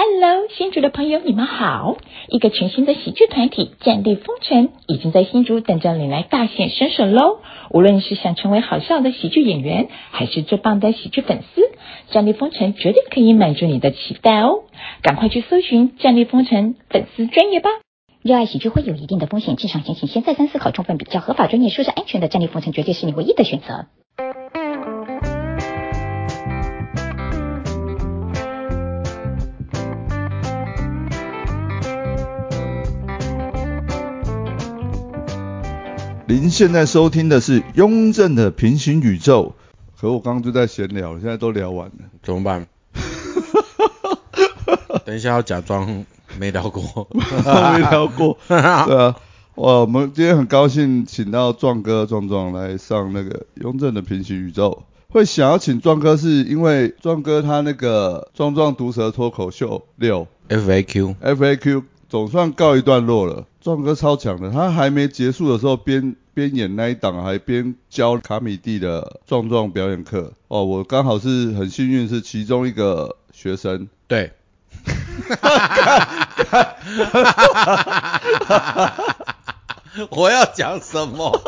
Hello，新竹的朋友，你们好！一个全新的喜剧团体——战地风尘，已经在新竹等着你来大显身手喽！无论是想成为好笑的喜剧演员，还是最棒的喜剧粉丝，战地风尘绝对可以满足你的期待哦！赶快去搜寻战地风尘粉丝专业吧！热爱喜剧会有一定的风险，进场前请先再三思考，充分比较合法、专业、舒适、安全的战地风尘，绝对是你唯一的选择。您现在收听的是雍正的平行宇宙，可我刚刚就在闲聊，现在都聊完了，怎么办？等一下要假装没聊过，没聊过，对啊，哇，我们今天很高兴请到壮哥壮壮来上那个雍正的平行宇宙。会想要请壮哥，是因为壮哥他那个壮壮毒舌脱口秀六 FAQ FAQ 总算告一段落了。壮哥超强的，他还没结束的时候，边边演那一档，还边教卡米蒂的壮壮表演课。哦，我刚好是很幸运，是其中一个学生。对。我要讲什么？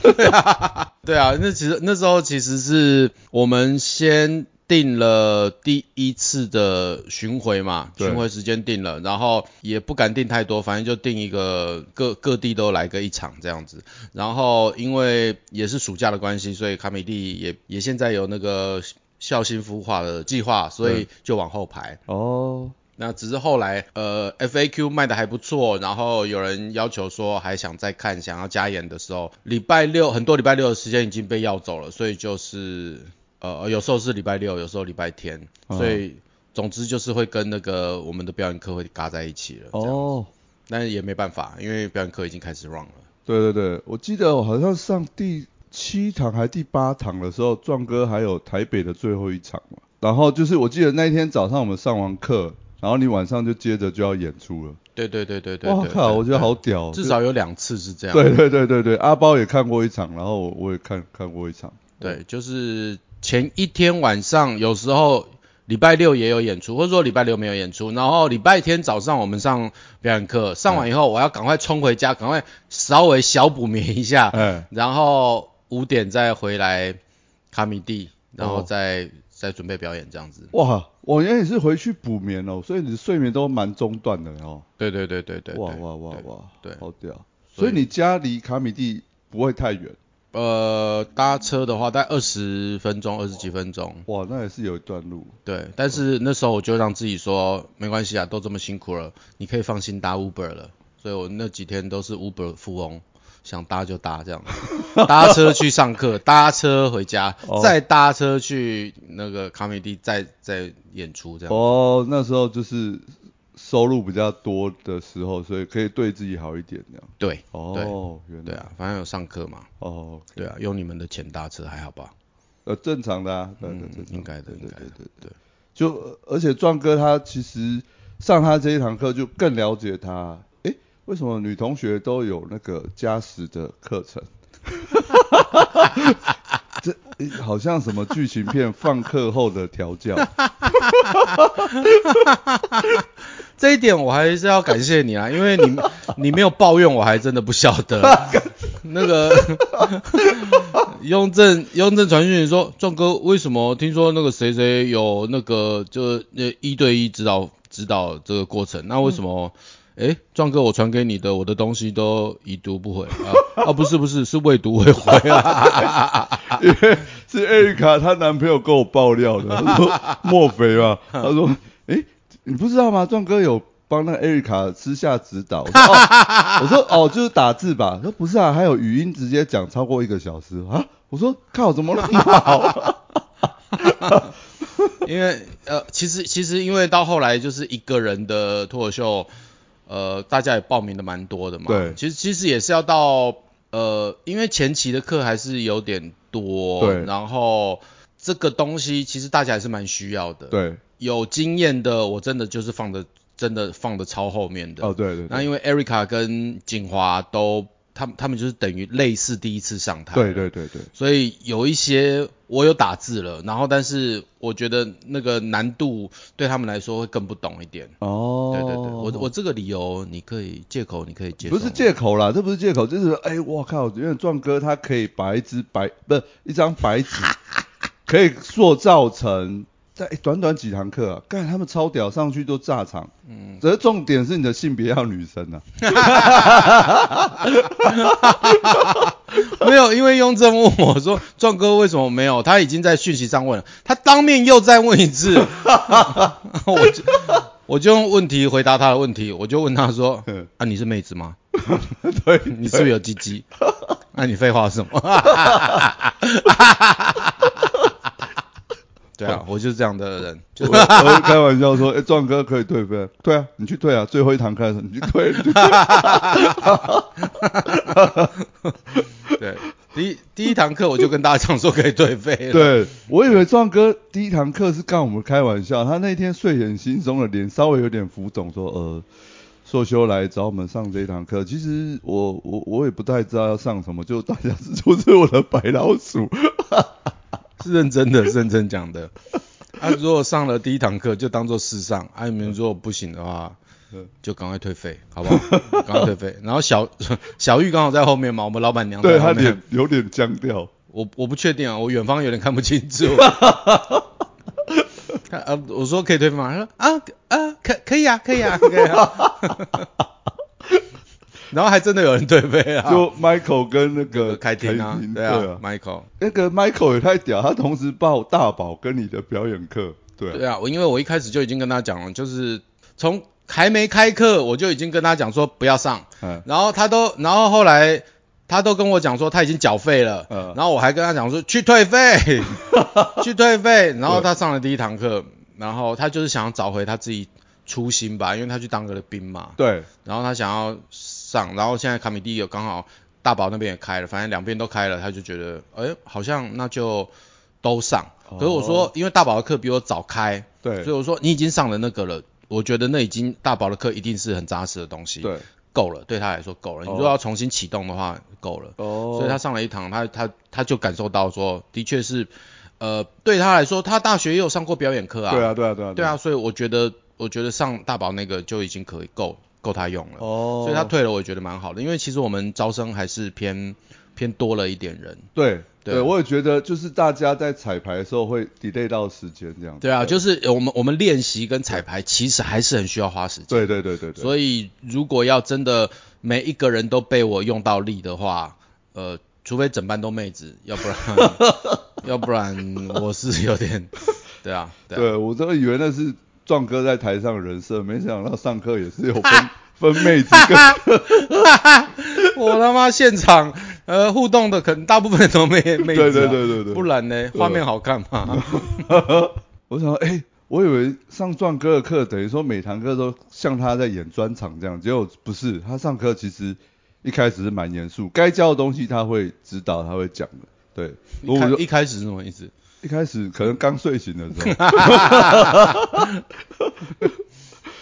对啊，对啊，那其实那时候其实是我们先定了第一次的巡回嘛，巡回时间定了，然后也不敢定太多，反正就定一个各各地都来个一场这样子。然后因为也是暑假的关系，所以卡米蒂也也现在有那个孝心孵化的计划，所以就往后排。哦。那只是后来，呃，FAQ 卖的还不错，然后有人要求说还想再看，想要加演的时候，礼拜六很多礼拜六的时间已经被要走了，所以就是，呃，有时候是礼拜六，有时候礼拜天，所以总之就是会跟那个我们的表演课会嘎在一起了。哦，但也没办法，因为表演课已经开始 run 了。对对对，我记得我好像上第七堂还第八堂的时候，壮哥还有台北的最后一场嘛，然后就是我记得那一天早上我们上完课。然后你晚上就接着就要演出了。对对对对对。哇靠，我觉得好屌。至少有两次是这样。对对对对对，阿包也看过一场，然后我也看看过一场。对，就是前一天晚上，有时候礼拜六也有演出，或者说礼拜六没有演出，然后礼拜天早上我们上表演课，上完以后我要赶快冲回家，赶快稍微小补眠一下，嗯，然后五点再回来卡米蒂，然后再。再准备表演这样子。哇，我原来也是回去补眠哦，所以你的睡眠都蛮中断的哦。对对对对对。哇哇哇哇，对，好屌。所以你家离卡米蒂不会太远？呃，搭车的话大概二十分钟，二十几分钟。哇，那也是有一段路。对，但是那时候我就让自己说，没关系啊，都这么辛苦了，你可以放心搭 Uber 了。所以我那几天都是 Uber 富翁。想搭就搭，这样 搭车去上课，搭车回家，再搭车去那个卡米蒂，再再演出这样。哦，那时候就是收入比较多的时候，所以可以对自己好一点这样。对，哦，对啊，反正有上课嘛。哦，对啊，用你们的钱搭车还好吧？呃，正常的啊，嗯，应该的，应该的，对。就而且壮哥他其实上他这一堂课就更了解他。为什么女同学都有那个加时的课程？这好像什么剧情片放课后的调教。这一点我还是要感谢你啊，因为你你没有抱怨，我还真的不晓得。那个 雍正雍正传讯说，壮哥为什么听说那个谁谁有那个就那一对一指导指导这个过程？那为什么？哎，壮哥，我传给你的，我的东西都已读不回啊！啊，不是不是，是未读未回啊！因为是艾瑞卡她男朋友跟我爆料的，他说莫非吧？他说，哎，你不知道吗？壮哥有帮那艾瑞卡私下指导。我说哦，就是打字吧？他说不是啊，还有语音直接讲超过一个小时啊！我说靠，怎么那么好？因为呃，其实其实因为到后来就是一个人的脱口秀。呃，大家也报名的蛮多的嘛。对。其实其实也是要到呃，因为前期的课还是有点多。对。然后这个东西其实大家还是蛮需要的。对。有经验的，我真的就是放的，真的放的超后面的。哦，对对。那因为 Erica 跟景华都他们他们就是等于类似第一次上台。对对对对，所以有一些我有打字了，然后但是我觉得那个难度对他们来说会更不懂一点。哦，对对对，我我这个理由你可以借口，你可以接受。不是借口啦，这不是借口，就是哎，我靠，因为壮哥他可以把一支白不是一张白纸，可以塑造成在短短几堂课啊，干他们超屌，上去都炸场。嗯，只是重点是你的性别要女生啊。没有，因为雍正问我说：“壮哥为什么没有？”他已经在讯息上问了，他当面又再问一次。我就我就用问题回答他的问题，我就问他说：“啊，你是妹子吗？对，你是不是有鸡鸡？那你废话什么？”对啊，我就是这样的人。我我开玩笑说，哎，壮哥可以退费？对啊，你去退啊，最后一堂课的时候你去退。对，第一第一堂课我就跟大家讲说可以退费了。对，我以为壮哥第一堂课是跟我们开玩笑，他那天睡眼惺忪的脸稍微有点浮肿，说呃，硕修来找我们上这一堂课，其实我我我也不太知道要上什么，就大家是就是我的白老鼠。是认真的，认真讲的。啊，如果上了第一堂课就当做试上，啊，你们如果不行的话，就赶快退费，好不好？赶快退费。然后小 小玉刚好在后面嘛，我们老板娘对他脸有点僵掉。我我不确定啊，我远方有点看不清楚。他啊，我说可以退费吗？他说啊啊，可可以啊，可以啊，可以啊。然后还真的有人退费啊，就 Michael 跟那个开庭啊，对啊，Michael，那个 Michael 也太屌，他同时报大宝跟你的表演课，对，对啊，我因为我一开始就已经跟他讲了，就是从还没开课我就已经跟他讲说不要上，嗯，然后他都，然后后来他都跟我讲说他已经缴费了，嗯，然后我还跟他讲说去退费，去退费，然后他上了第一堂课，然后他就是想要找回他自己初心吧，因为他去当个了兵嘛，对，然后他想要。上，然后现在卡米蒂有刚好大宝那边也开了，反正两边都开了，他就觉得，哎，好像那就都上。可是我说，因为大宝的课比我早开，对，所以我说你已经上了那个了，我觉得那已经大宝的课一定是很扎实的东西，对，够了，对他来说够了。你如果要重新启动的话，够了。哦，所以他上了一堂，他他他就感受到说，的确是，呃，对他来说，他大学也有上过表演课啊，对啊，对啊，对啊，对啊，所以我觉得，我觉得上大宝那个就已经可以够。够他用了，哦，所以他退了，我也觉得蛮好的，因为其实我们招生还是偏偏多了一点人。对，对，我也觉得就是大家在彩排的时候会 delay 到时间这样。对啊，就是我们我们练习跟彩排其实还是很需要花时间。对对对对对。所以如果要真的每一个人都被我用到力的话，呃，除非整班都妹子，要不然 要不然我是有点，对啊，对我都以为那是。壮哥在台上人设，没想到上课也是有分分妹子。我他妈现场呃互动的，可能大部分都妹 妹子。对对对对对。不然呢，画面好看嘛。我想，哎，我以为上壮哥的课，等于说每堂课都像他在演专场这样，结果不是，他上课其实一开始是蛮严肃，该教的东西他会指导，他会讲的。对，一开一开始是什么意思？一开始可能刚睡醒的时候，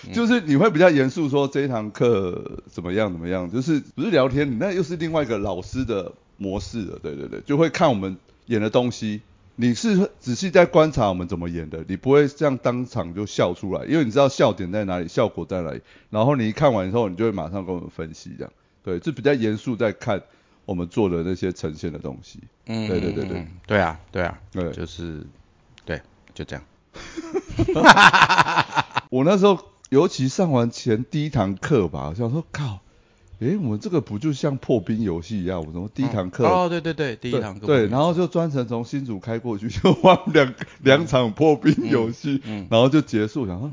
就是你会比较严肃说这一堂课怎么样怎么样，就是不是聊天，你那又是另外一个老师的模式了，对对对，就会看我们演的东西，你是仔细在观察我们怎么演的，你不会这样当场就笑出来，因为你知道笑点在哪里，效果在哪里，然后你一看完之后，你就会马上跟我们分析这样，对，就比较严肃在看。我们做的那些呈现的东西，嗯，对对对对，对啊对啊，对，就是对，就这样。我那时候尤其上完前第一堂课吧，我想说靠，哎，我们这个不就像破冰游戏一样？我怎么第一堂课？哦，对对对，第一堂课。对，然后就专程从新竹开过去，就玩两两场破冰游戏，然后就结束。想说，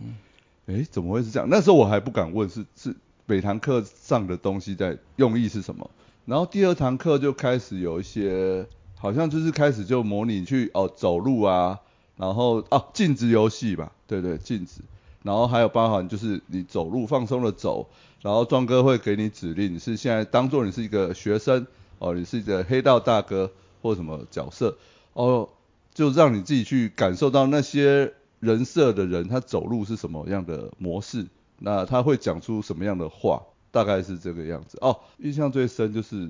哎，怎么会是这样？那时候我还不敢问，是是每堂课上的东西在用意是什么？然后第二堂课就开始有一些，好像就是开始就模拟去哦走路啊，然后哦镜子游戏吧，对对镜子，然后还有包含就是你走路放松的走，然后壮哥会给你指令，你是现在当做你是一个学生哦，你是一个黑道大哥或什么角色哦，就让你自己去感受到那些人设的人他走路是什么样的模式，那他会讲出什么样的话。大概是这个样子。哦，印象最深就是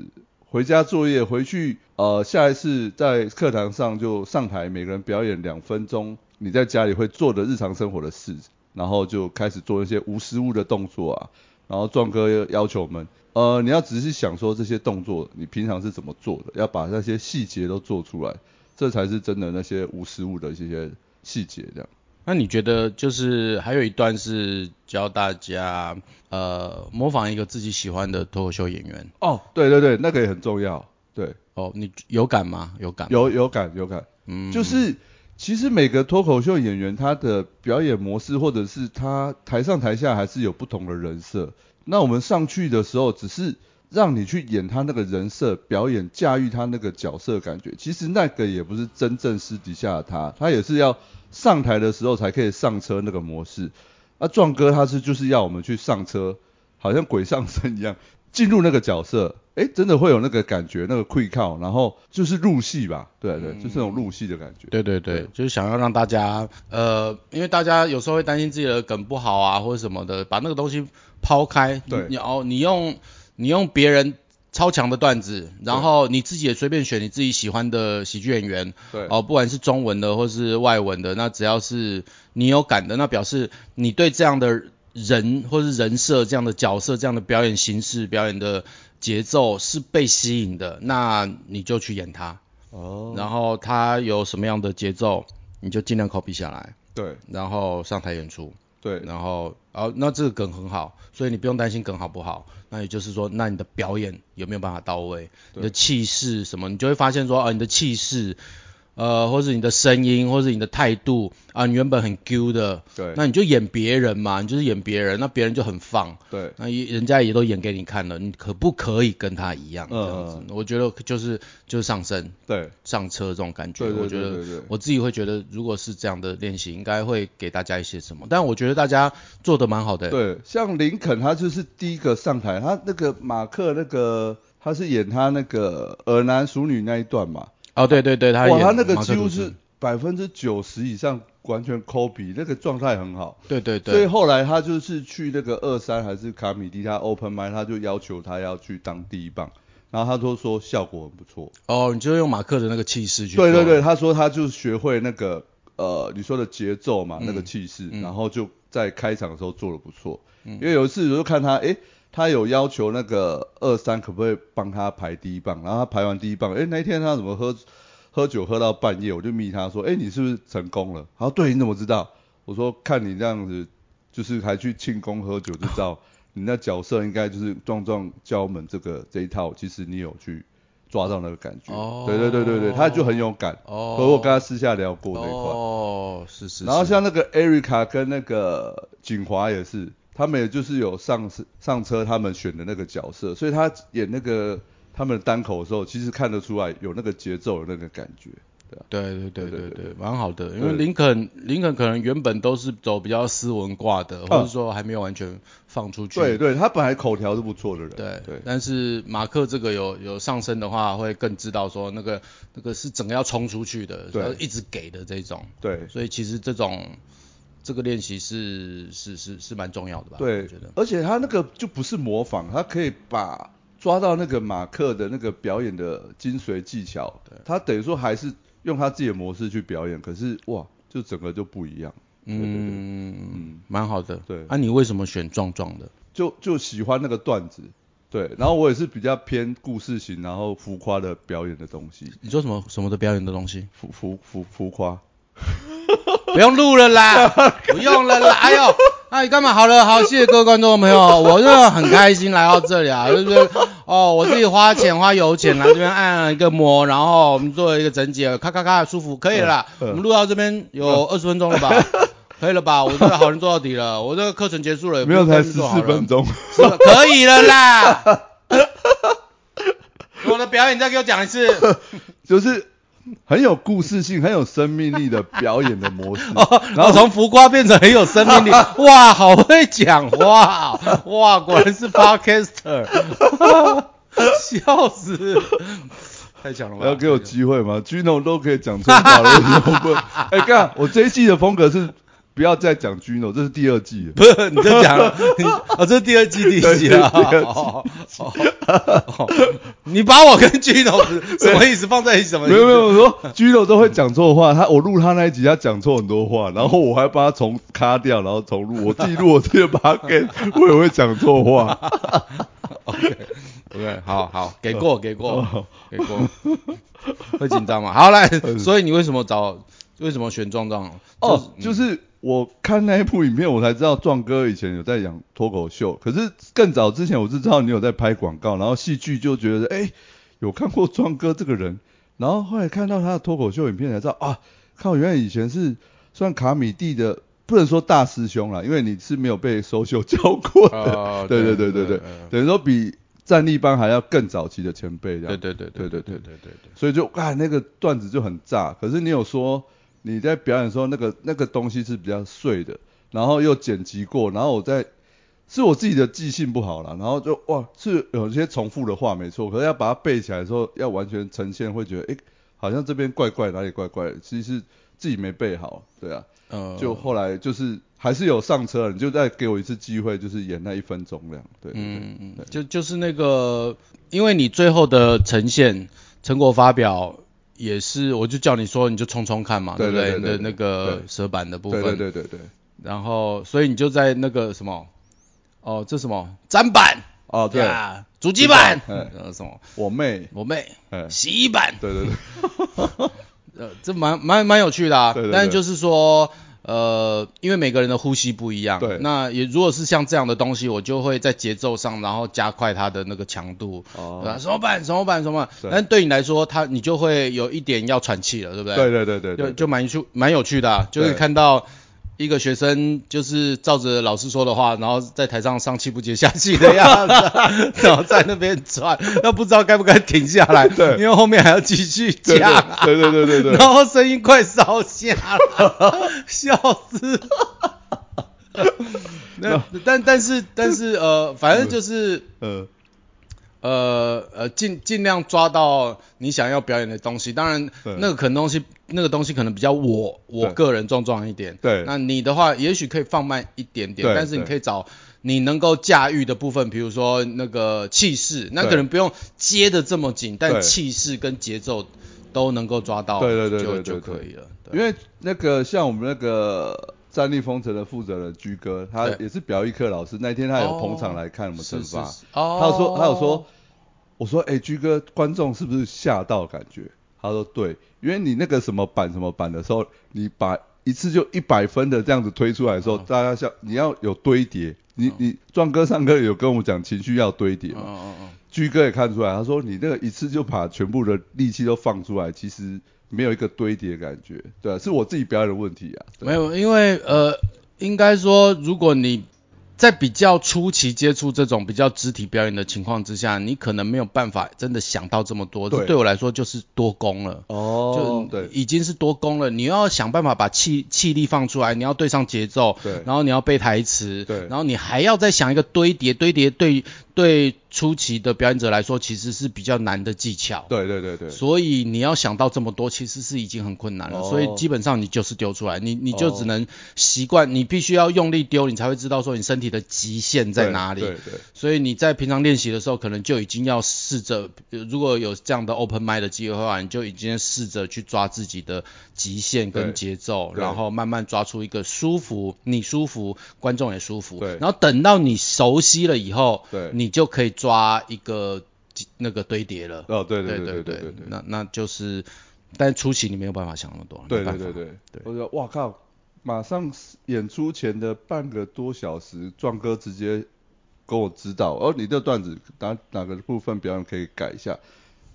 回家作业，回去呃下一次在课堂上就上台，每个人表演两分钟，你在家里会做的日常生活的事，然后就开始做一些无实物的动作啊。然后壮哥要求我们，呃，你要仔细想说这些动作你平常是怎么做的，要把那些细节都做出来，这才是真的那些无实物的一些细节这样。那你觉得就是还有一段是教大家呃模仿一个自己喜欢的脱口秀演员哦，对对对，那个也很重要，对，哦，你有感吗？有感？有有感有感，嗯，就是其实每个脱口秀演员他的表演模式或者是他台上台下还是有不同的人设，那我们上去的时候只是让你去演他那个人设，表演驾驭他那个角色感觉，其实那个也不是真正私底下的他，他也是要。上台的时候才可以上车那个模式，啊，壮哥他是就是要我们去上车，好像鬼上身一样，进入那个角色，哎，真的会有那个感觉，那个愧靠，然后就是入戏吧，对对，就是那种入戏的感觉。对对对，就是想要让大家，呃，因为大家有时候会担心自己的梗不好啊，或者什么的，把那个东西抛开，对，你哦，你用你用别人。超强的段子，然后你自己也随便选你自己喜欢的喜剧演员，对，哦，不管是中文的或是外文的，那只要是你有感的，那表示你对这样的人或是人设、这样的角色、这样的表演形式、表演的节奏是被吸引的，那你就去演他，哦，然后他有什么样的节奏，你就尽量 copy 下来，对，然后上台演出。对，然后，哦，那这个梗很好，所以你不用担心梗好不好。那也就是说，那你的表演有没有办法到位？你的气势什么，你就会发现说，啊，你的气势。呃，或是你的声音，或是你的态度啊，你原本很 Q 的，对，那你就演别人嘛，你就是演别人，那别人就很放，对，那人家也都演给你看了，你可不可以跟他一样这样子？我觉得就是就是上升，对，上车这种感觉，我觉得我自己会觉得，如果是这样的练习，应该会给大家一些什么。但我觉得大家做的蛮好的，对，像林肯他就是第一个上台，他那个马克那个他是演他那个儿男熟女那一段嘛。哦，对对对，他哇，他那个几乎是百分之九十以上完全 copy，那个状态很好。对对对。所以后来他就是去那个二三还是卡米蒂，他 open m i 他就要求他要去当第一棒，然后他都说效果很不错。哦，你就用马克的那个气势去。对对对，他说他就学会那个呃你说的节奏嘛，那个气势，然后就在开场的时候做的不错。因为有一次我就看他，哎。他有要求那个二三可不可以帮他排第一棒，然后他排完第一棒，哎，那一天他怎么喝喝酒喝到半夜，我就密他说，哎，你是不是成功了？他说对，你怎么知道？我说看你这样子，就是还去庆功喝酒，就知道 你那角色应该就是壮壮教们这个这一套，其实你有去抓到那个感觉。哦。对对对对对，他就很有感。哦。和我跟他私下聊过这一块。哦，是是。然后像那个艾瑞卡跟那个景华也是。他们也就是有上上车，他们选的那个角色，所以他演那个他们单口的时候，其实看得出来有那个节奏，的那个感觉，对对对对对对，蛮好的。因为林肯林肯可能原本都是走比较斯文挂的，或者说还没有完全放出去。对对，他本来口条是不错的人。对对。但是马克这个有有上升的话，会更知道说那个那个是整个要冲出去的，对，一直给的这种。对。所以其实这种。这个练习是是是是蛮重要的吧？对，我觉得。而且他那个就不是模仿，他可以把抓到那个马克的那个表演的精髓技巧，他等于说还是用他自己的模式去表演，可是哇，就整个就不一样。嗯嗯，蛮好的。对。啊，你为什么选壮壮的？就就喜欢那个段子。对。然后我也是比较偏故事型，然后浮夸的表演的东西。你说什么什么的表演的东西？浮浮浮浮夸。不用录了啦，不用了啦。哎呦，那你干嘛？好了，好，谢谢各位观众朋友，我真的很开心来到这里啊，就是哦，我自己花钱花油钱来这边按一个摩，然后我们做一个整解，咔咔咔，舒服，可以了啦。我们录到这边有二十分钟了吧？可以了吧？我这个好人做到底了，我这个课程结束了，没有才十四分钟，可以了啦。我的表演再给我讲一次，就是。很有故事性、很有生命力的表演的模式，然后从浮夸变成很有生命力，哇，好会讲话，哇，果然是 podcaster，笑死，太强了吧？要给我机会吗？Gino 都可以讲出话了？哎，干，我这一季的风格是。不要再讲 Gino，这是第二季。不是，你在讲了，你 哦，这是第二季第一集了。对第二季哦哦哦哦你把我跟 Gino 什么意思放在一起？什么意思？没有没有，我说 Gino 都会讲错话，他我录他那一集他讲错很多话，然后我还把他重卡掉，然后重录，我自己录我自己把他给，我也会讲错话。OK OK，好好，给过给过哦给过，会紧张吗？好来，所以你为什么找为什么选壮壮？哦，嗯就是我看那一部影片，我才知道壮哥以前有在讲脱口秀，可是更早之前我是知道你有在拍广告，然后戏剧就觉得哎、有看过壮哥这个人，然后后来看到他的脱口秀影片才知道啊，靠，原来以前是算卡米蒂的。不能说大师兄啦，因为你是没有被收秀教过的，哦 对对对对对等于说比战力班还要更早期的前辈对对对对对对对对对。所以就啊那个段子就很炸。可是你有说你在表演的时候，那个那个东西是比较碎的，然后又剪辑过，然后我在是我自己的记性不好啦，然后就哇是有些重复的话没错，可是要把它背起来的时候，要完全呈现，会觉得诶好像这边怪怪哪里怪怪的，其实是自己没背好，对啊，呃就后来就是还是有上车了，你就再给我一次机会，就是演那一分钟这样，对对对嗯嗯，就就是那个，因为你最后的呈现成果发表也是，我就叫你说你就冲冲看嘛，对不对？的那个对。蛇板的部分，对对对对对，然后所以你就在那个什么，哦，这什么？砧板。哦对，呀，主机板，嗯呃什么？我妹，我妹。哎，洗衣板，对对对。呃，这蛮蛮蛮有趣的啊。但是就是说，呃，因为每个人的呼吸不一样，对那也如果是像这样的东西，我就会在节奏上，然后加快它的那个强度。哦对吧？什么板什么板什么板，但对你来说，它你就会有一点要喘气了，对不对？对对对对对，就就蛮有趣蛮有趣的、啊，就是看到一个学生就是照着老师说的话，然后在台上上气不接下气的样子，然后在那边转，那不知道该不该停下来，对。因为后面还要继续对讲、对对对对对，然后声音快烧瞎了，笑死。那但但是但是呃，反正就是呃呃呃尽尽量抓到你想要表演的东西。当然那个可能东西那个东西可能比较我我对个人壮壮一点。对那你的话也许可以放慢一点点，对但是你可以找。你能够驾驭的部分，比如说那个气势，那可能不用接的这么紧，但对气势跟节奏都能够抓到，对对对就对对对就可以了。因为那个像我们那个战力风城的负责人居哥，他也是表艺课老师，那天他有捧场来看我们惩罚，哦，他有说他有说，我说哎、居哥，观众是不是吓到感觉？他说对，因为你那个什么版什么版的时候，你把一次就一百分的这样子推出来的时候，嗯大家像你要有堆叠，你你壮哥上课有跟我们讲情绪要堆叠嗯嘛，嗯嗯居哥也看出来，他说你那个一次就把全部的力气都放出来，其实没有一个堆叠的感觉，对啊，是我自己表演的问题啊。嗯，没有，因为呃，应该说，如果你在比较初期接触这种比较肢体表演的情况之下，你可能没有办法真的想到这么多，这对对我来说就是多功了。哦就已经是多功了，你要想办法把气气力放出来，你要对上节奏，对。然后你要背台词，对。然后你还要再想一个堆叠，堆叠对对初期的表演者来说其实是比较难的技巧，对对对对，所以你要想到这么多，其实是已经很困难了。哦。所以基本上你就是丢出来，你你就哦。只能习惯，你必须要用力丢，你才会知道说你身体的极限在哪里。对对所以你在平常练习的时候，可能就已经要试着，呃如果有这样的 open mind 的机会的话，你就已经试着去抓自己的极限跟节奏，然后慢慢抓出一个舒服，你舒服，观众也舒服。对。然后等到你熟悉了以后，对。你就可以抓一个那个堆叠了。哦对对对对对对对，那那就是，但初期你没有办法想那么多，对对对对。对。我说哇靠，马上演出前的半个多小时，壮哥直接跟我指导，哦，你这段子哪哪个部分表演可以改一下，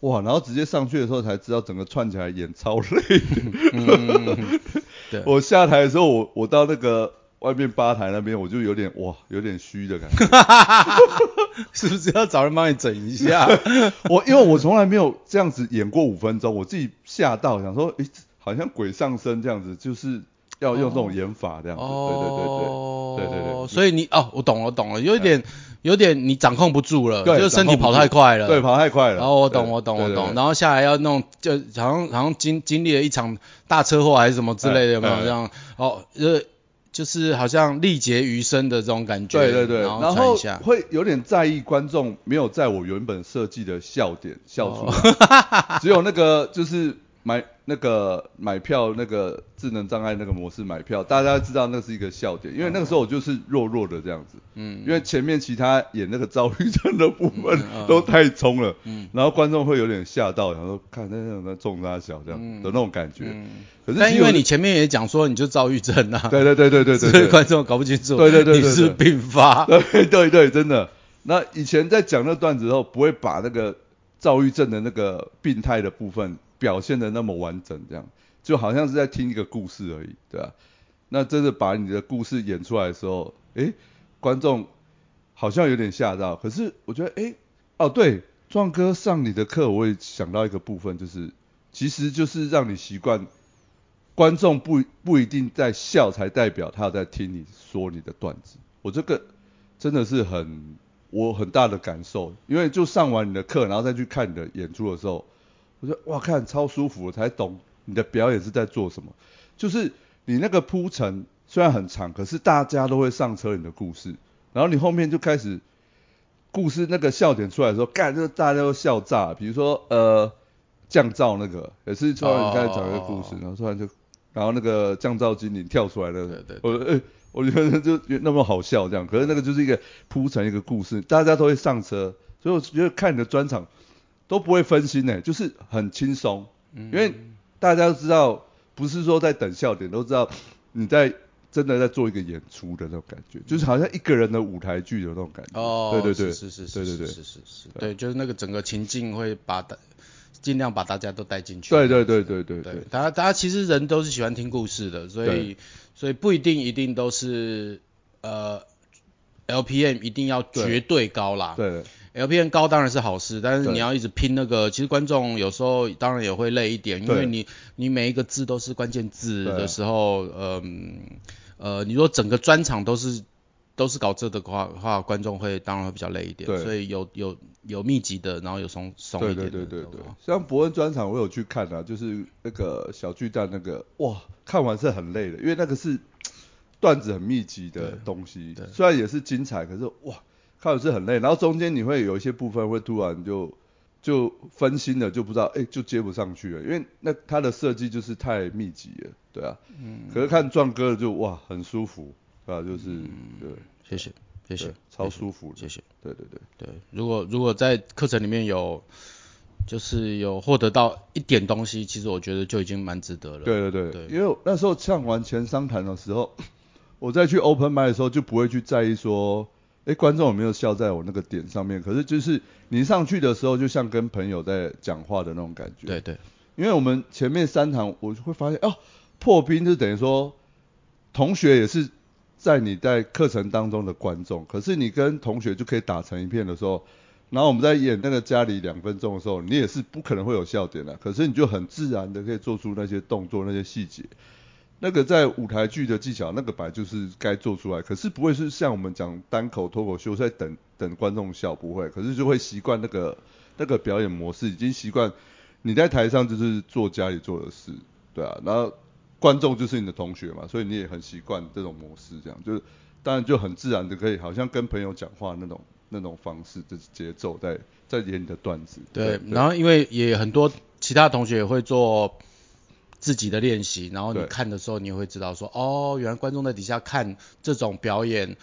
哇，然后直接上去的时候才知道整个串起来演超累的。嗯。对。我下台的时候，我我到那个外面吧台那边，我就有点哇，有点虚的感觉。是不是要找人帮你整一下？我因为我从来没有这样子演过五分钟，我自己吓到，想说，诶，好像鬼上身这样子，就是要用这种演法这样子。哦，对对对对对对所以你哦，我懂了，我懂了，有一点，有点你掌控不住了，就是身体跑太快了，对对，跑太快了。然后我懂，我懂，我懂。对对对然后下来要弄，就好像好像经经历了一场大车祸还是什么之类的，有没有哎这样？哦，呃，就是好像力竭余生的这种感觉，对对对，然然后会有点在意观众没有在我原本设计的笑点笑出来，哦。只有那个就是买那个买票那个智能障碍那个模式买票，大家知道那是一个笑点，因为那个时候我就是弱弱的这样子，嗯因为前面其他演那个躁郁症的部分都太冲了，嗯。然后观众会有点吓到，然后看那种在重他小这样嗯。的那种感觉，嗯，可是但因为你前面也讲说你就躁郁症啊，对对对对对 所以观众搞不清楚，对对对对你是对并发，对对对，真的。那以前在讲那段子的时候，不会把那个躁郁症的那个病态的部分表现的那么完整，这样就好像是在听一个故事而已，对吧、那真的把你的故事演出来的时候，诶，观众好像有点吓到。可是我觉得，诶，哦对，壮哥上你的课，我也想到一个部分，就是其实就是让你习惯。观众不不一定在笑，才代表他有在听你说你的段子。我这个真的是很我很大的感受，因为就上完你的课，然后再去看你的演出的时候，我觉得哇，看超舒服，我才懂你的表演是在做什么。就是你那个铺陈虽然很长，可是大家都会上车你的故事，然后你后面就开始故事那个笑点出来的时候，干就大家都笑炸。比如说呃降噪那个也是突然你开始讲一个故事，哦然后突然就然后那个降噪精灵跳出来那个，对对。我诶、我觉得就那么好笑这样，可是那个就是一个铺成一个故事，大家都会上车，所以我觉得看你的专场都不会分心呢，就是很轻松，嗯因为大家都知道，不是说在等笑点，都知道 你在真的在做一个演出的那种感觉，就是好像一个人的舞台剧的那种感觉。哦，对对对，是是是对对对是是是是，对，就是那个整个情境会把大尽量把大家都带进去。对对对对对对对，大家大家其实人都是喜欢听故事的，所以所以不一定一定都是呃 LPM 一定要绝对高啦。对 LPM 高当然是好事，但是你要一直拼那个，其实观众有时候当然也会累一点，因为你你每一个字都是关键字的时候，嗯呃，你说整个专场都是都是搞这的话话，观众会当然会比较累一点，对。所以有有有密集的，然后有松松一点的，对对对对吧，像伯恩专场我有去看啊，就是那个小巨蛋那个，哇，看完是很累的，因为那个是段子很密集的东西对，虽然也是精彩，可是哇，看完是很累，然后中间你会有一些部分会突然就就分心了，就不知道哎、就接不上去了，因为那它的设计就是太密集了，对啊，嗯，可是看壮哥的就哇很舒服，对啊，就是、对。谢谢谢谢，超舒服的，谢谢。对对对，对，如果如果在课程里面有就是有获得到一点东西，其实我觉得就已经蛮值得了。对对对，对。因为那时候唱完前商谈的时候，我再去 open m i 的时候就不会去在意说，哎，观众有没有笑在我那个点上面。可是就是你上去的时候，就像跟朋友在讲话的那种感觉。对对因为我们前面三堂，我就会发现哦，破冰就等于说，同学也是在你在课程当中的观众，可是你跟同学就可以打成一片的时候，然后我们在演那个家里两分钟的时候，你也是不可能会有笑点的，可是你就很自然的可以做出那些动作、那些细节。那个在舞台剧的技巧，那个本来就是该做出来，可是不会是像我们讲单口脱口秀在等等观众笑，不会，可是就会习惯那个那个表演模式，已经习惯你在台上就是做家里做的事，对啊，然后观众就是你的同学嘛，所以你也很习惯这种模式，这样。就是当然就很自然的可以，好像跟朋友讲话那种那种方式，就是节奏在在演你的段子，对，然后因为也很多其他同学也会做自己的练习，然后你看的时候，你也会知道说，哦，原来观众在底下看这种表演。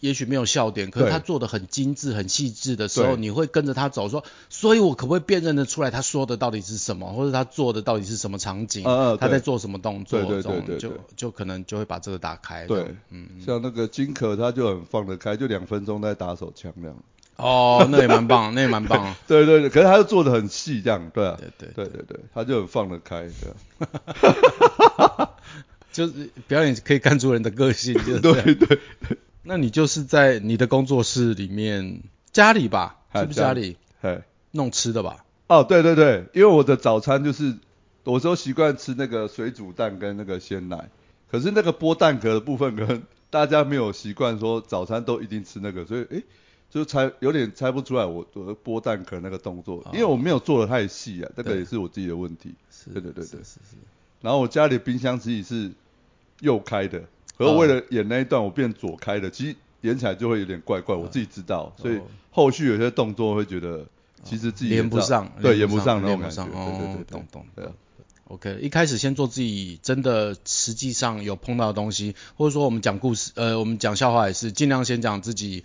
也许没有笑点，可是他做的很精致、很细致的时候，你会跟着他走，说，所以我可不可以辨认得出来他说的到底是什么，或者他做的到底是什么场景，他在做什么动作，对对对这种就就可能就会把这个打开。这对，嗯，像那个金可他就很放得开，就两分钟在打手枪这样，哦，那也蛮棒，那也蛮棒。对对对，可是他又做的很细这样，对啊，对对对对对，他就很放得开，对啊。就是表演可以看出人的个性，就。对对，那你就是在你的工作室里面，家里吧，哎是不是家里哎，弄吃的吧？哦，对对对，因为我的早餐就是，我都习惯吃那个水煮蛋跟那个鲜奶，可是那个剥蛋壳的部分，可能大家没有习惯说早餐都一定吃那个，所以诶，就猜有点猜不出来我我的剥蛋壳那个动作，因为我没有做的太细啊，这个也是我自己的问题。是对对对对。是是是。然后我家里冰箱自己是右开的，可是为了演那一段，我变左开的，其实演起来就会有点怪怪，我自己知道，所以后续有些动作会觉得其实自己连不上，对，演不上那种感觉，对对对，懂懂对。OK，一开始先做自己真的实际上有碰到的东西，或者说我们讲故事，呃，我们讲笑话也是尽量先讲自己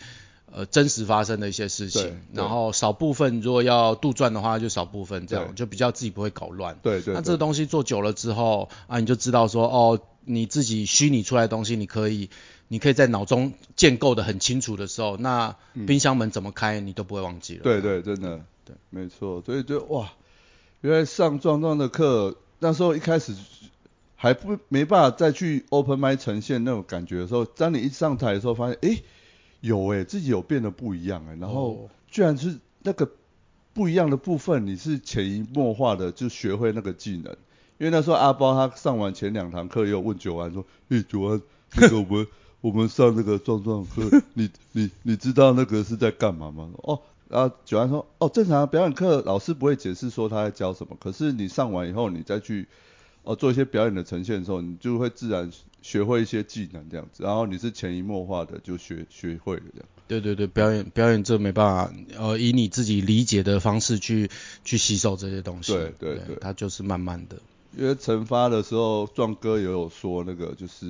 呃真实发生的一些事情，然后少部分如果要杜撰的话就少部分，这样就比较自己不会搞乱。对对。那这个东西做久了之后啊，你就知道说哦，你自己虚拟出来的东西，你可以你可以在脑中建构的很清楚的时候，那冰箱门怎么开你都不会忘记了。对对，真的，对，没错。所以就哇，原来上壮壮的课。那时候一开始还不没办法再去 open m 麦呈现那种感觉的时候，当你一上台的时候，发现哎有哎自己有变得不一样哎，然后居然是那个不一样的部分，你是潜移默化的就学会那个技能。因为那时候阿包他上完前两堂课，又问九安说：“哎九安，那个我们我们上那个壮壮课，你你你知道那个是在干嘛吗？”哦。然后九安说：“哦，正常表演课老师不会解释说他在教什么，可是你上完以后，你再去哦做一些表演的呈现的时候，你就会自然学会一些技能这样子。然后你是潜移默化的就学学会了这样。对对对，表演表演这没办法，呃，以你自己理解的方式去去吸收这些东西。对对对，它就是慢慢的。”因为惩罚的时候，壮哥也有说，那个就是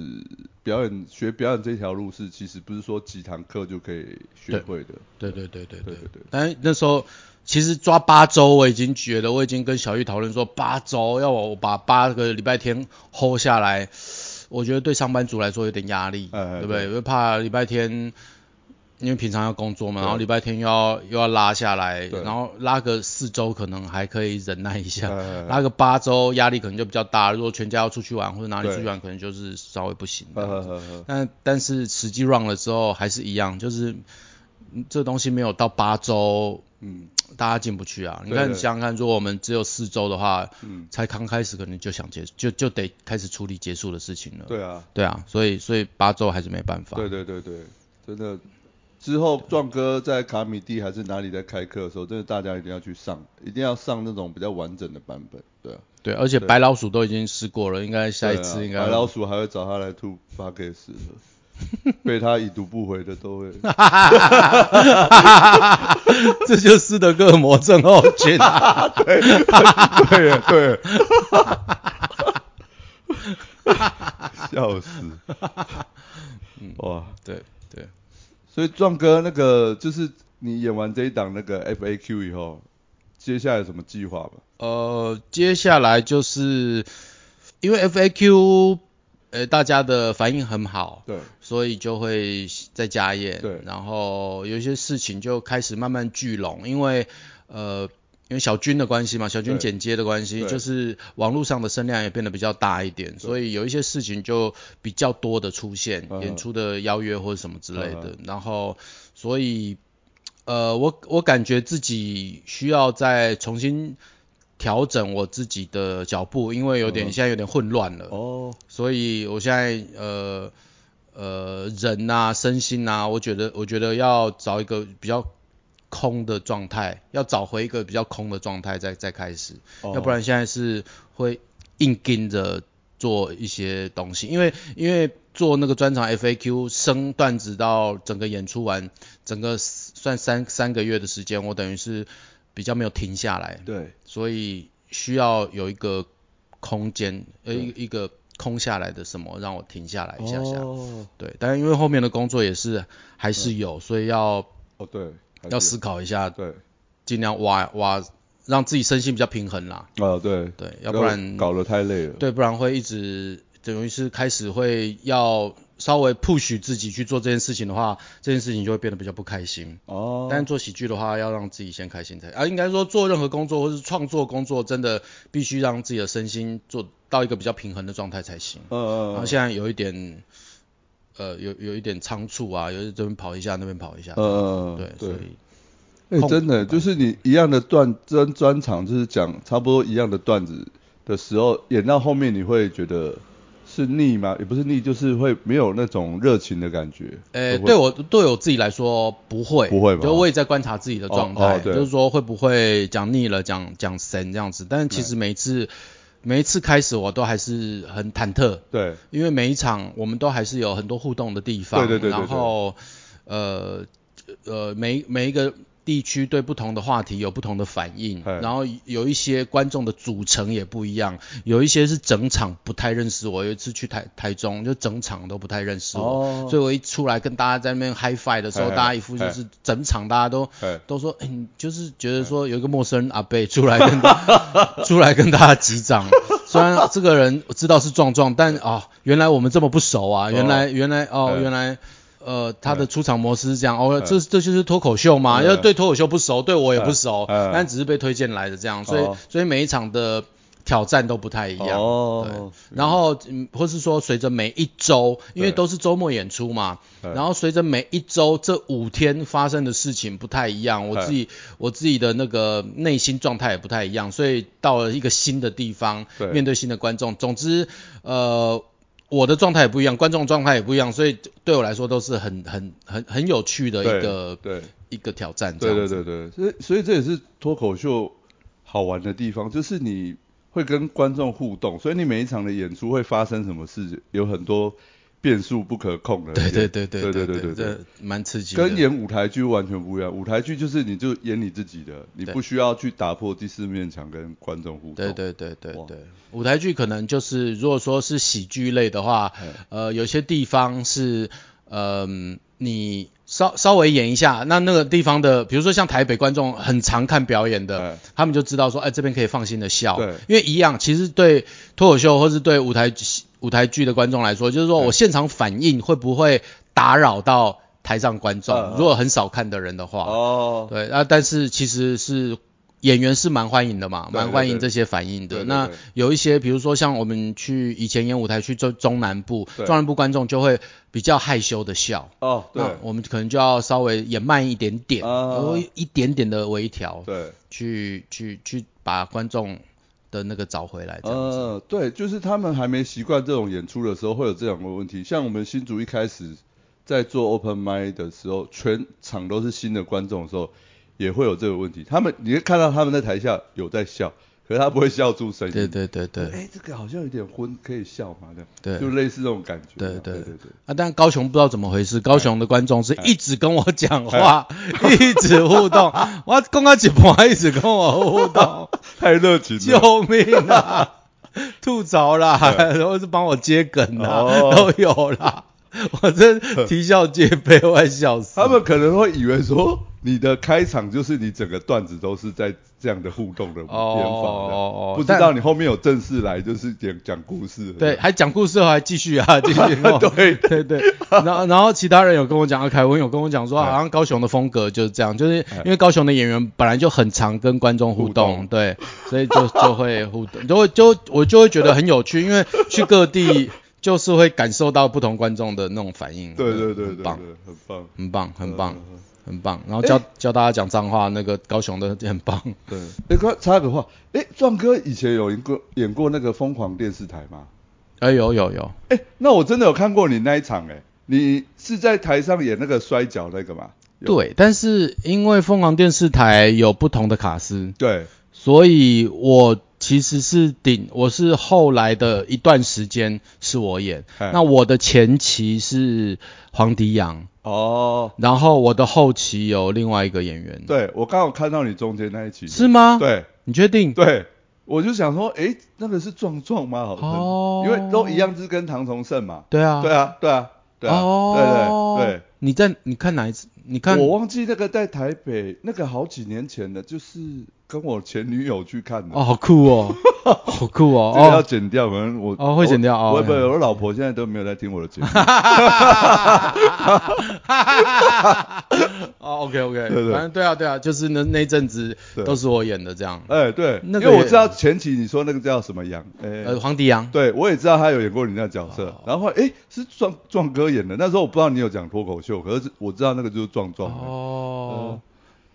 表演学表演这条路是，其实不是说几堂课就可以学会的。对对对对对对对。但那时候其实抓八周，我已经觉得我已经跟小玉讨论说，八周要我把八个礼拜天 hold 下来，我觉得对上班族来说有点压力，对不对？因为怕礼拜天。因为平常要工作嘛，然后礼拜天又要又要拉下来，然后拉个四周可能还可以忍耐一下，拉个八周压力可能就比较大。如果全家要出去玩或者哪里出去玩，可能就是稍微不行。但但是实际 run 了之后还是一样，就是这东西没有到八周，嗯，大家进不去啊。你看想想看，如果我们只有四周的话，嗯，才刚开始可能就想结就就得开始处理结束的事情了。对啊，对啊，所以所以八周还是没办法。对对对对，真的。之后，壮哥在卡米蒂还是哪里在开课的时候，真的大家一定要去上，一定要上那种比较完整的版本，对啊。对，而且白老鼠都已经试过了，应该下一次应该。白老鼠还会找他来吐发给死的，被他已读不回的都会。这就是斯德哥尔摩症候群。对对对。笑死。哇，对对。所以壮哥，那个就是你演完这一档那个 FAQ 以后，接下来有什么计划吗？呃，接下来就是因为 FAQ，呃，大家的反应很好，对，所以就会再加演，对，然后有一些事情就开始慢慢聚拢，因为呃。因为小军的关系嘛，小军剪接的关系，就是网络上的声量也变得比较大一点，所以有一些事情就比较多的出现，演出的邀约或者什么之类的。然后，所以，呃，我我感觉自己需要再重新调整我自己的脚步，因为有点现在有点混乱了。哦。所以我现在呃呃人呐，身心呐，我觉得我觉得要找一个比较。空的状态，要找回一个比较空的状态再再开始，要不然现在是会硬跟着做一些东西，因为因为做那个专场 FAQ 升段子到整个演出完，整个算三三个月的时间，我等于是比较没有停下来，对，所以需要有一个空间，呃一一个空下来的什么让我停下来一下下，对，但是因为后面的工作也是还是有，所以要哦对。要思考一下，对，尽量挖挖，让自己身心比较平衡啦。啊，对，对，要不然搞得太累了。对，不然会一直等于是开始会要稍微 push 自己去做这件事情的话，这件事情就会变得比较不开心。哦。但是做喜剧的话，要让自己先开心才啊，应该说做任何工作或是创作工作，真的必须让自己的身心做到一个比较平衡的状态才行。嗯嗯。然后现在有一点。呃，有有一点仓促啊，有这边跑一下，那边跑一下。嗯嗯嗯，对，所以，哎，真的，就是你一样的段专专场，就是讲差不多一样的段子的时候，演到后面你会觉得是腻吗？也不是腻，就是会没有那种热情的感觉。哎，对我对我自己来说不会，不会吧，就我也在观察自己的状态，就是说会不会讲腻了，讲讲神这样子。但是其实每一次每一次开始我都还是很忐忑，对，因为每一场我们都还是有很多互动的地方，对对对对对。然后呃呃每每一个地区对不同的话题有不同的反应，哎然后有一些观众的组成也不一样，有一些是整场不太认识我，有一次去台台中就整场都不太认识我，哦。所以我一出来跟大家在那边 high five 的时候，大家一副就是整场大家都哎都说，哎、你就是觉得说有一个陌生人阿贝出来跟 出来跟大家击掌，虽然这个人我知道是壮壮，但啊、原来我们这么不熟啊，原来原来哦、哎原来。呃，他的出场模式是这样哦，哎这这就是脱口秀嘛，哎要对脱口秀不熟，对我也不熟，但只是被推荐来的这样，所以哦。所以每一场的挑战都不太一样。哦，然后，嗯，或是说随着每一周，因为都是周末演出嘛，然后随着每一周这五天发生的事情不太一样，我自己我自己的那个内心状态也不太一样，所以到了一个新的地方，面对新的观众，总之，呃，我的状态也不一样，观众状态也不一样，所以对我来说都是很很很很有趣的一个对一个挑战，对。对对对，所以所以这也是脱口秀好玩的地方，就是你会跟观众互动，所以你每一场的演出会发生什么事，有很多变数不可控的。对对对对对对对对蛮刺激。跟演舞台剧完全不一样。舞台剧就是你就演你自己的，你不需要去打破第四面墙跟观众互动。对对对对对，舞台剧可能就是如果说是喜剧类的话，呃，有些地方是，嗯、你稍稍微演一下，那那个地方的，比如说像台北观众很常看表演的哎，他们就知道说，哎，这边可以放心的笑，对。因为一样，其实对脱口秀或是对舞台舞台剧的观众来说，就是说我现场反应会不会打扰到台上观众，如果很少看的人的话，哦，对啊，但是其实是演员是蛮欢迎的嘛，对蛮欢迎这些反应的。对对那有一些，比如说像我们去以前演舞台去中中南部，中南部观众就会比较害羞的笑。哦，对那我们可能就要稍微演慢一点点，啊然后一点点的微调，对，去去去把观众的那个找回来，这样子。呃，对，就是他们还没习惯这种演出的时候，会有这两个问题。像我们新竹一开始在做 open m i d 的时候，全场都是新的观众的时候，也会有这个问题。他们你会看到他们在台下有在笑，可是他不会笑出声音。对对对对哎，这个好像有点昏，可以笑嘛？这样，对就类似这种感觉。对对对对对。啊！但高雄不知道怎么回事，高雄的观众是哎一直跟我讲话，一直互动。我刚刚一半一直跟我互动，太热情了。救命啊！吐槽啦，然后是帮我接梗啦，哦都有啦。我真啼笑皆非，我快笑死。他们可能会以为说你的开场就是你整个段子都是在这样的互动的演法的，哦哦哦。不知道你后面有正式来就是讲讲故事的。对，还讲故事后还继续啊，继续哦。对对。对，然后然后其他人有跟我讲，啊凯文有跟我讲说，哎。好像高雄的风格就是这样，就是因为高雄的演员本来就很常跟观众互动。对，所以就就会互动，就会就我就会觉得很有趣，因为去各地就是会感受到不同观众的那种反应，对对对很棒，对对，很棒，很棒，很棒，嗯很棒。然后教教大家讲脏话，那个高雄的 很棒。对。哎，快插个话，哎，壮哥以前有演过演过那个疯狂电视台吗？哎，有有有，哎，那我真的有看过你那一场，哎，你是在台上演那个摔跤那个吗？有对，但是因为凤凰电视台有不同的卡司，对，所以我其实是顶，我是后来的一段时间是我演，哎那我的前期是黄迪阳，哦，然后我的后期有另外一个演员，，对我刚好看到你中间那一期，是吗？，对。你确定？对，我就想说，诶，那个是壮壮吗？好像，哦因为都一样，是跟唐崇盛嘛。对啊，对啊，对啊，对对对对。你在你看哪一次？你看我忘记那个在台北，那个好几年前的，就是跟我前女友去看的。哦，好酷哦，好酷哦，这个要哦，剪掉，可能我哦会剪掉哦我不，我老婆现在都没有在听我的节目。哦，OK OK，对对。反正对啊对啊，就是那那阵子都是我演的这样，哎，对，那因为我知道前期你说那个叫什么杨，哎，呃，黄迪杨，对，我也知道他有演过你那个角色，哦。然后哎是壮壮哥演的，那时候我不知道你有讲脱口秀，可是我知道那个就是壮壮。哦，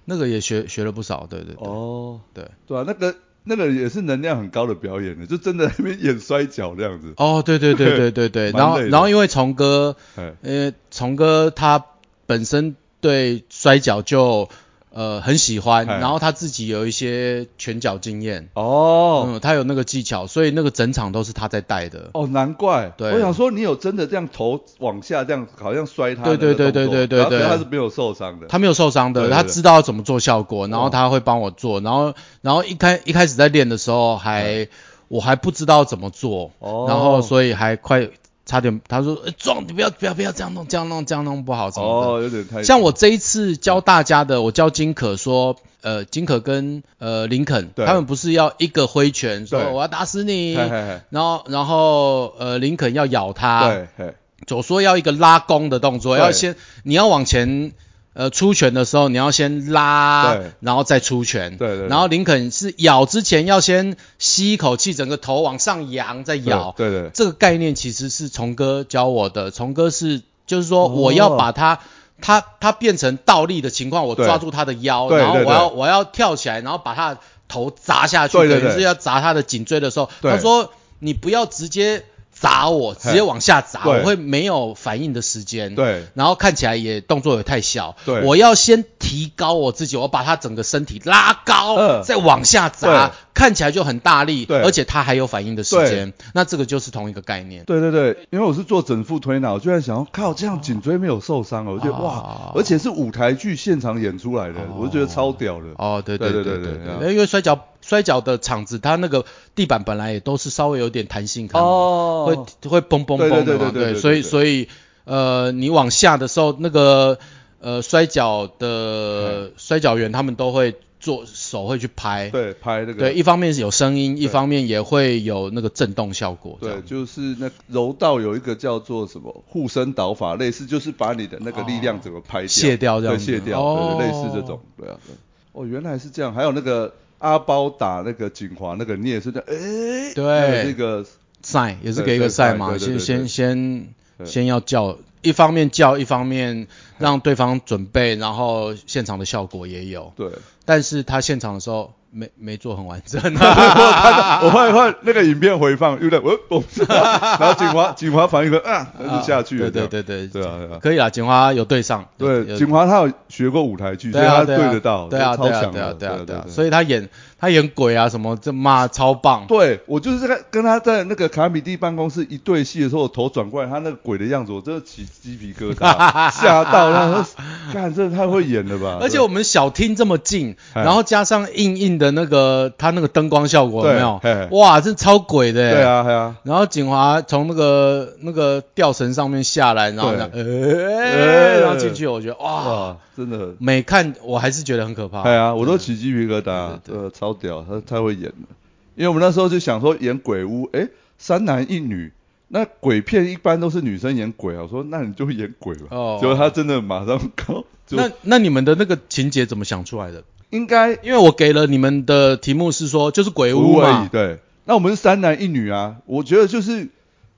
那个也学学了不少，对对对，哦，对，对啊，那个那个也是能量很高的表演的，就真的在那边演摔跤这样子。哦，对对对对对对，然后然后因为虫哥，哎，因为虫哥他本身对摔跤就呃很喜欢，哎然后他自己有一些拳脚经验，哦。嗯，他有那个技巧，所以那个整场都是他在带的。哦，难怪。对我想说你有真的这样头往下这样，好像摔他的对对对对对对对他是没有受伤的。他没有受伤的，他知道要怎么做效果，然后他会帮我做，然后然后一开一开始在练的时候还我还不知道怎么做，哦然后所以还快差点他说呃撞你不要不要不要这样弄这样弄这样弄不好什么的。哦，有点太像我这一次教大家的，我教金可说，呃，金可跟呃林肯，他们不是要一个挥拳说我要打死你，嘿嘿嘿。然后然后呃林肯要咬他，对，嘿。我说要一个拉弓的动作，要先你要往前呃出拳的时候，你要先拉，然后再出拳。对对对然后林肯是咬之前要先吸一口气，整个头往上扬再咬。对对对这个概念其实是虫哥教我的。虫哥是就是说哦我要把它。他他变成倒立的情况，我抓住他的腰，然后我要我要跳起来，然后把他头砸下去，对对对等于是要砸他的颈椎的时候，对他说你不要直接砸我直接往下砸我会没有反应的时间。对。然后看起来也动作也太小。我要先提高我自己我把他整个身体拉高再往下砸看起来就很大力而且他还有反应的时间。那这个就是同一个概念。对对对。因为我是做整副推拿我居然想要靠这样颈椎没有受伤我就哇而且是舞台剧现场演出来的我就觉得超屌的。哦对对对对。对因为摔跤摔跤的场子，它那个地板本来也都是稍微有点弹性，会会嘣嘣嘣的嘛，对对对对所以对所以呃，你往下的时候，那个呃摔跤的摔跤员他们都会做手会去拍，对，拍那个。对，一方面是有声音，一方面也会有那个震动效果，这对，就是那柔道有一个叫做什么护身导法，类似就是把你的那个力量整个拍掉、卸掉这样对，卸掉，哦对，类似这种，对啊，对。哦，原来是这样，还有那个阿包打那个锦华那个，你也是这样，哎，对那个赛也是给一个赛嘛，先先先先要叫，一方面叫，一方面让对方准备，然后现场的效果也有，对，但是他现场的时候没没做很完整，我我看看那个影片回放，有点我我，然后警华警华反应个啊，那就下去了，对这样对对对。对啊对啊。可以啦，警华有对上，有对，锦华他有学过舞台剧，所以他对得到，对啊超强的，对啊对啊对啊对啊，所以他演他演鬼啊什么，这妈超棒，对我就是在跟他在那个卡米蒂办公室一对戏的时候，我头转过来，他那个鬼的样子，我真的起鸡皮疙瘩，吓到，然后说，看这太会演了吧？而且我们小厅这么近，哎然后加上硬硬的那个他那个灯光效果有没有嘿？哇，这超鬼的，对。啊，对啊，然后景华从那个那个吊绳上面下来，然后这样，呃，哎然后进去，我觉得哇，真的，每看我还是觉得很可怕。对啊，我都起鸡皮疙瘩，呃，超屌，他太会演了。因为我们那时候就想说演鬼屋，哎，三男一女。那鬼片一般都是女生演鬼啊，我说那你就演鬼吧。哦结果他真的马上搞，那那你们的那个情节怎么想出来的？应该因为我给了你们的题目是说就是鬼屋而已，嘛，对。那我们是三男一女啊，我觉得就是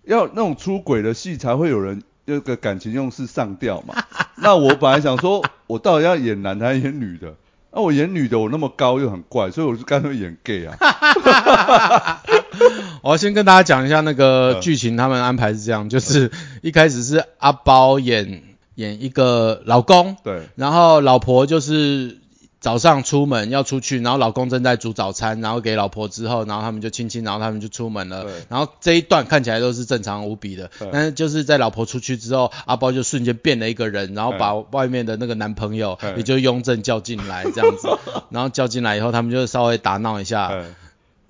要那种出轨的戏才会有人那个感情用事上吊嘛。那我本来想说，我到底要演男的还是演女的？那我演女的，我那么高又很怪，所以我就干脆演 gay 啊。我要先跟大家讲一下那个嗯剧情，他们安排是这样，就是一开始是阿包演演一个老公，对然后老婆就是早上出门要出去，然后老公正在煮早餐，然后给老婆之后，然后他们就亲亲，然后他们就出门了。对。然后这一段看起来都是正常无比的，但是就是在老婆出去之后，阿包就瞬间变了一个人，然后把外面的那个男朋友，也就是雍正叫进来这样子，然后叫进来以后，他们就稍微打闹一下，哎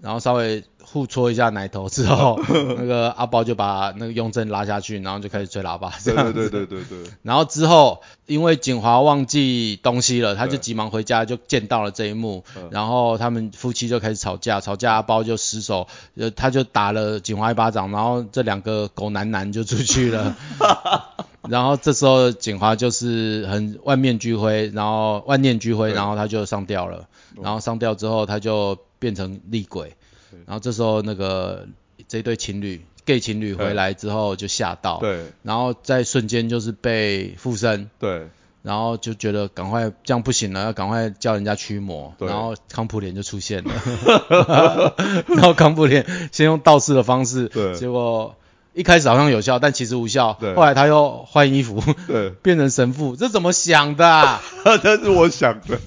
然后稍微互搓一下奶头之后，那个阿包就把那个雍正拉下去，然后就开始吹喇叭这对。对对对对对，然后之后，因为景华忘记东西了，他就急忙回家，就见到了这一幕。嗯然后他们夫妻就开始吵架，吵架阿包就失手，呃，他就打了景华一巴掌，然后这两个狗男男就出去了。然后这时候景华就是很万念俱灰，然后万念俱灰，然后他就上吊了。然后上吊之后，他就变成厉鬼对。然后这时候那个这对情侣 gay 情侣回来之后就吓到，对。然后在瞬间就是被附身，对。然后就觉得赶快这样不行了，要赶快叫人家驱魔，对。然后康普莲就出现了，然后康普莲先用道士的方式，对。结果一开始好像有效，但其实无效，对。后来他又换衣服对，变成神父，这怎么想的、啊？这是我想的。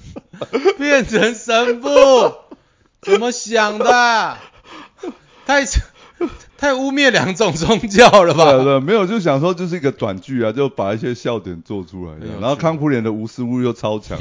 变成神父，怎么想的？太太污蔑两种宗教了吧？对对，没有就想说就是一个短剧啊，就把一些笑点做出来，然后康普脸的无私物又超强，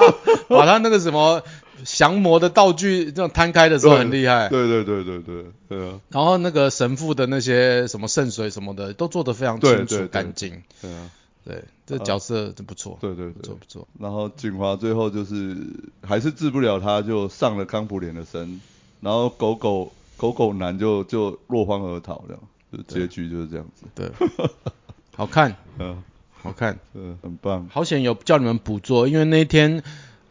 把他那个什么降魔的道具这种摊开的时候很厉害。对对对对对对啊，然后那个神父的那些什么圣水什么的都做得非常清楚干净。对啊，对，这角色真不错。对对不错。不错。然后景华最后就是还是治不了他，就上了康普脸的身，然后狗狗狗狗男就就落荒而逃，这样，就结局就是这样子。对，好看，嗯好看。嗯，很棒。好险有叫你们补做，因为那天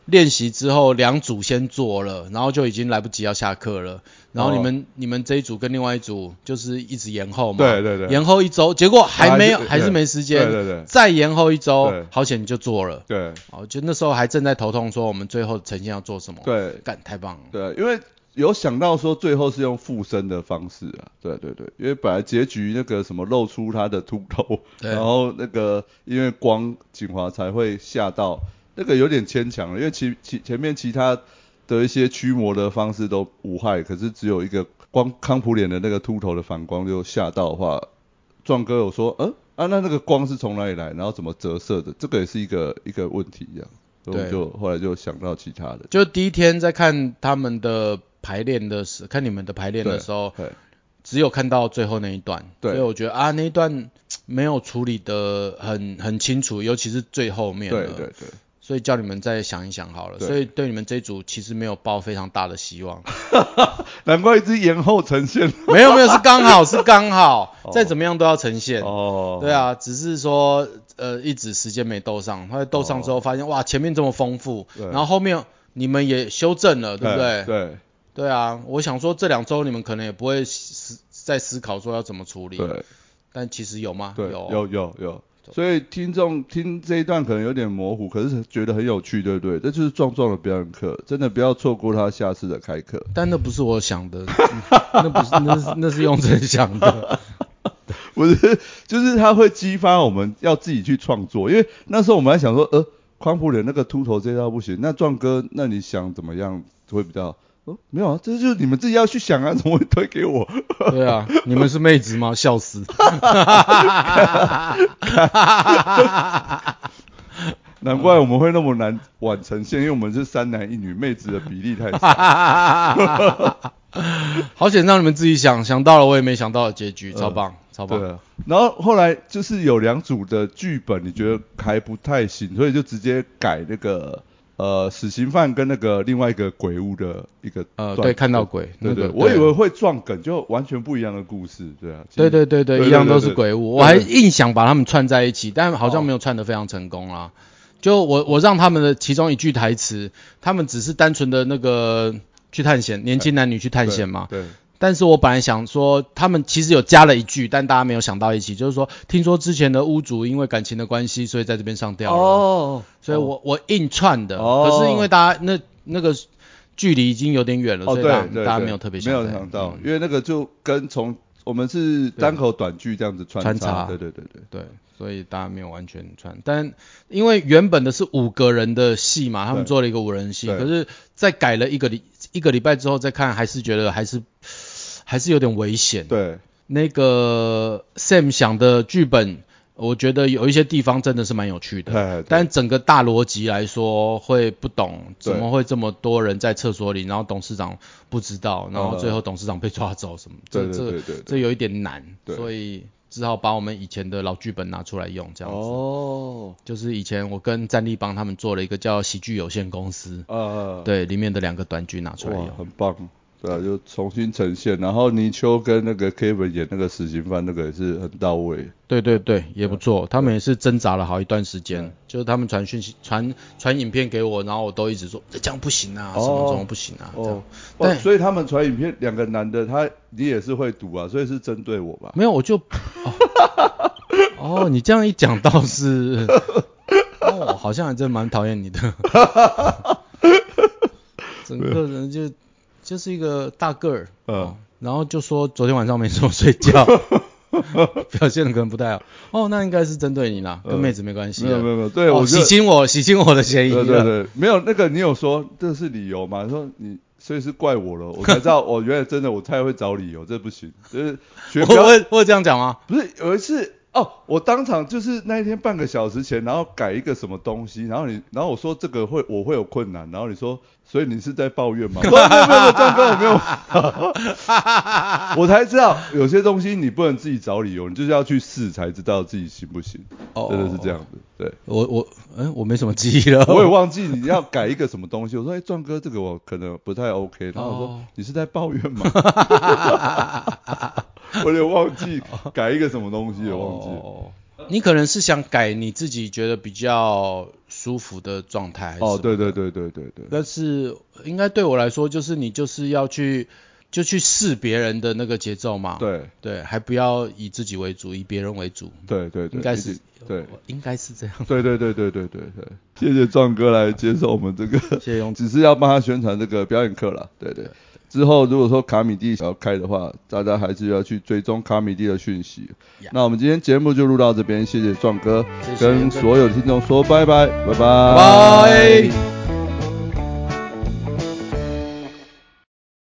练习之后两组先做了，然后就已经来不及要下课了。然后你们、你们这一组跟另外一组就是一直延后嘛，对对对。延后一周，结果还没有，还是还是没时间，对对对。再延后一周，好险你就做了。对。哦，就那时候还正在头痛，说我们最后呈现要做什么，对。干太棒了。对，因为有想到说最后是用附身的方式啊，对对对，因为本来结局那个什么露出他的秃头，对。然后那个因为光景华才会吓到，那个有点牵强了，因为其其前面其他的一些驱魔的方式都无害，可是只有一个光康普脸的那个秃头的反光就吓到的话，壮哥有说，嗯啊那那个光是从哪里来，然后怎么折射的，这个也是一个一个问题一样，所以就后来就想到其他的，就第一天在看他们的排练的时，看你们的排练的时候，只有看到最后那一段，对。所以我觉得啊那一段没有处理的很很清楚，尤其是最后面对了对对，所以叫你们再想一想好了。所以对你们这一组其实没有抱非常大的希望，难怪一直延后呈现。没有没有是刚好 是刚好哦，再怎么样都要呈现。哦，对，啊，只是说呃一直时间没斗上，后来斗上之后发现、哇前面这么丰富，然后后面你们也修正了，对不对？对对啊，我想说这两周你们可能也不会思在思考说要怎么处理，对但其实有吗？对，有有有有。所以听众听这一段可能有点模糊，可是觉得很有趣，对不对？这就是壮壮的表演课，真的不要错过他下次的开课。但那不是我想的，嗯 那不是那是那是用真想的。不是，就是他会激发我们要自己去创作，因为那时候我们还想说，呃，匡普脸那个秃头这招不行，那壮哥，那你想怎么样会比较？哦，没有啊，这就是你们自己要去想啊，怎么会推给我？对啊，你们是妹子吗？笑死！难怪我们会那么难晚呈现，因为我们是三男一女，妹子的比例太少。好险让你们自己想，想到了我也没想到的结局，超棒，超棒。对啊，然后后来就是有两组的剧本，你觉得还不太行，所以就直接改那个呃死刑犯跟那个另外一个鬼屋的一个呃，对，看到鬼，对对，那个，我以为会撞梗，就完全不一样的故事，对啊，对对对对，对一样都是鬼屋。我还硬想把他们串在一起，但好像没有串得非常成功啦。就我我让他们的其中一句台词，他们只是单纯的那个去探险，年轻男女去探险嘛。对，但是我本来想说，他们其实有加了一句，但大家没有想到一起，就是说，听说之前的屋主因为感情的关系，所以在这边上吊了。哦，所以我我硬串的，哦。可是因为大家那那个距离已经有点远了，哦所以大大家没有特别没有想到嗯，因为那个就跟从我们是单口短剧这样子穿穿插。对对对对，对，所以大家没有完全串。但因为原本的是五个人的戏嘛，他们做了一个五人戏，可是在改了一个礼一个礼拜之后再看，还是觉得还是还是有点危险。对。那个 Sam 想的剧本，我觉得有一些地方真的是蛮有趣的，但整个大逻辑来说会不懂，怎么会这么多人在厕所里，然后董事长不知道，然后最后董事长被抓走什么，对这这这有一点难，所以只好把我们以前的老剧本拿出来用，这样子。哦，就是以前我跟战力帮他们做了一个叫喜剧有限公司，呃，对，里面的两个短剧拿出来，用。很棒。对啊，就重新呈现，然后泥鳅跟那个 Kevin 演那个死刑犯，那个也是很到位。对对对，也不错。他们也是挣扎了好一段时间，就是他们传讯息、传传影片给我，然后我都一直说这样不行啊，哦什么什么不行啊，这样哦，对所以他们传影片，两个男的，他你也是会读啊，所以是针对我吧？没有我就哦哦，你这样一讲倒是哦，好像还真蛮讨厌你的，整个人就就是一个大个儿，嗯哦，然后就说昨天晚上没怎么睡觉，表现的可能不太好。哦，那应该是针对你啦，跟妹子没关系。没有没有没有，对哦，我洗清我 洗清我的嫌疑对了。对对，没有那个你有说这是理由吗？说你所以是怪我了，我才知道我，原来真的我太会找理由，这不行，就是学我不会我这样讲吗？不是有一次哦，我当场就是那一天半个小时前，然后改一个什么东西，然后你，然后我说这个会我会有困难，然后你说，所以你是在抱怨吗？没有没有没有，壮哥我没有，我才知道有些东西你不能自己找理由，你就是要去试才知道自己行不行，哦真的是这样子，对。我我嗯，我没什么记忆了。我也忘记你要改一个什么东西，我说哎，壮哥这个我可能不太 OK，然后我说、哦你是在抱怨吗？我有点忘记改一个什么东西，我忘记。哦你可能是想改你自己觉得比较舒服的状态。哦，对对对对对对，但是应该对我来说，就是你就是要去就去试别人的那个节奏嘛。对对，还不要以自己为主，以别人为主。对对对，应该是对应该是这样。对对对对对对对，谢谢壮哥来接受我们这个，谢谢勇只是要帮他宣传这个表演课啦。对对。之后如果说卡米蒂想要开的话，大家还是要去追踪卡米蒂的讯息。那我们今天节目就录到这边，谢谢壮哥，跟所有的听众说拜拜，拜拜，拜。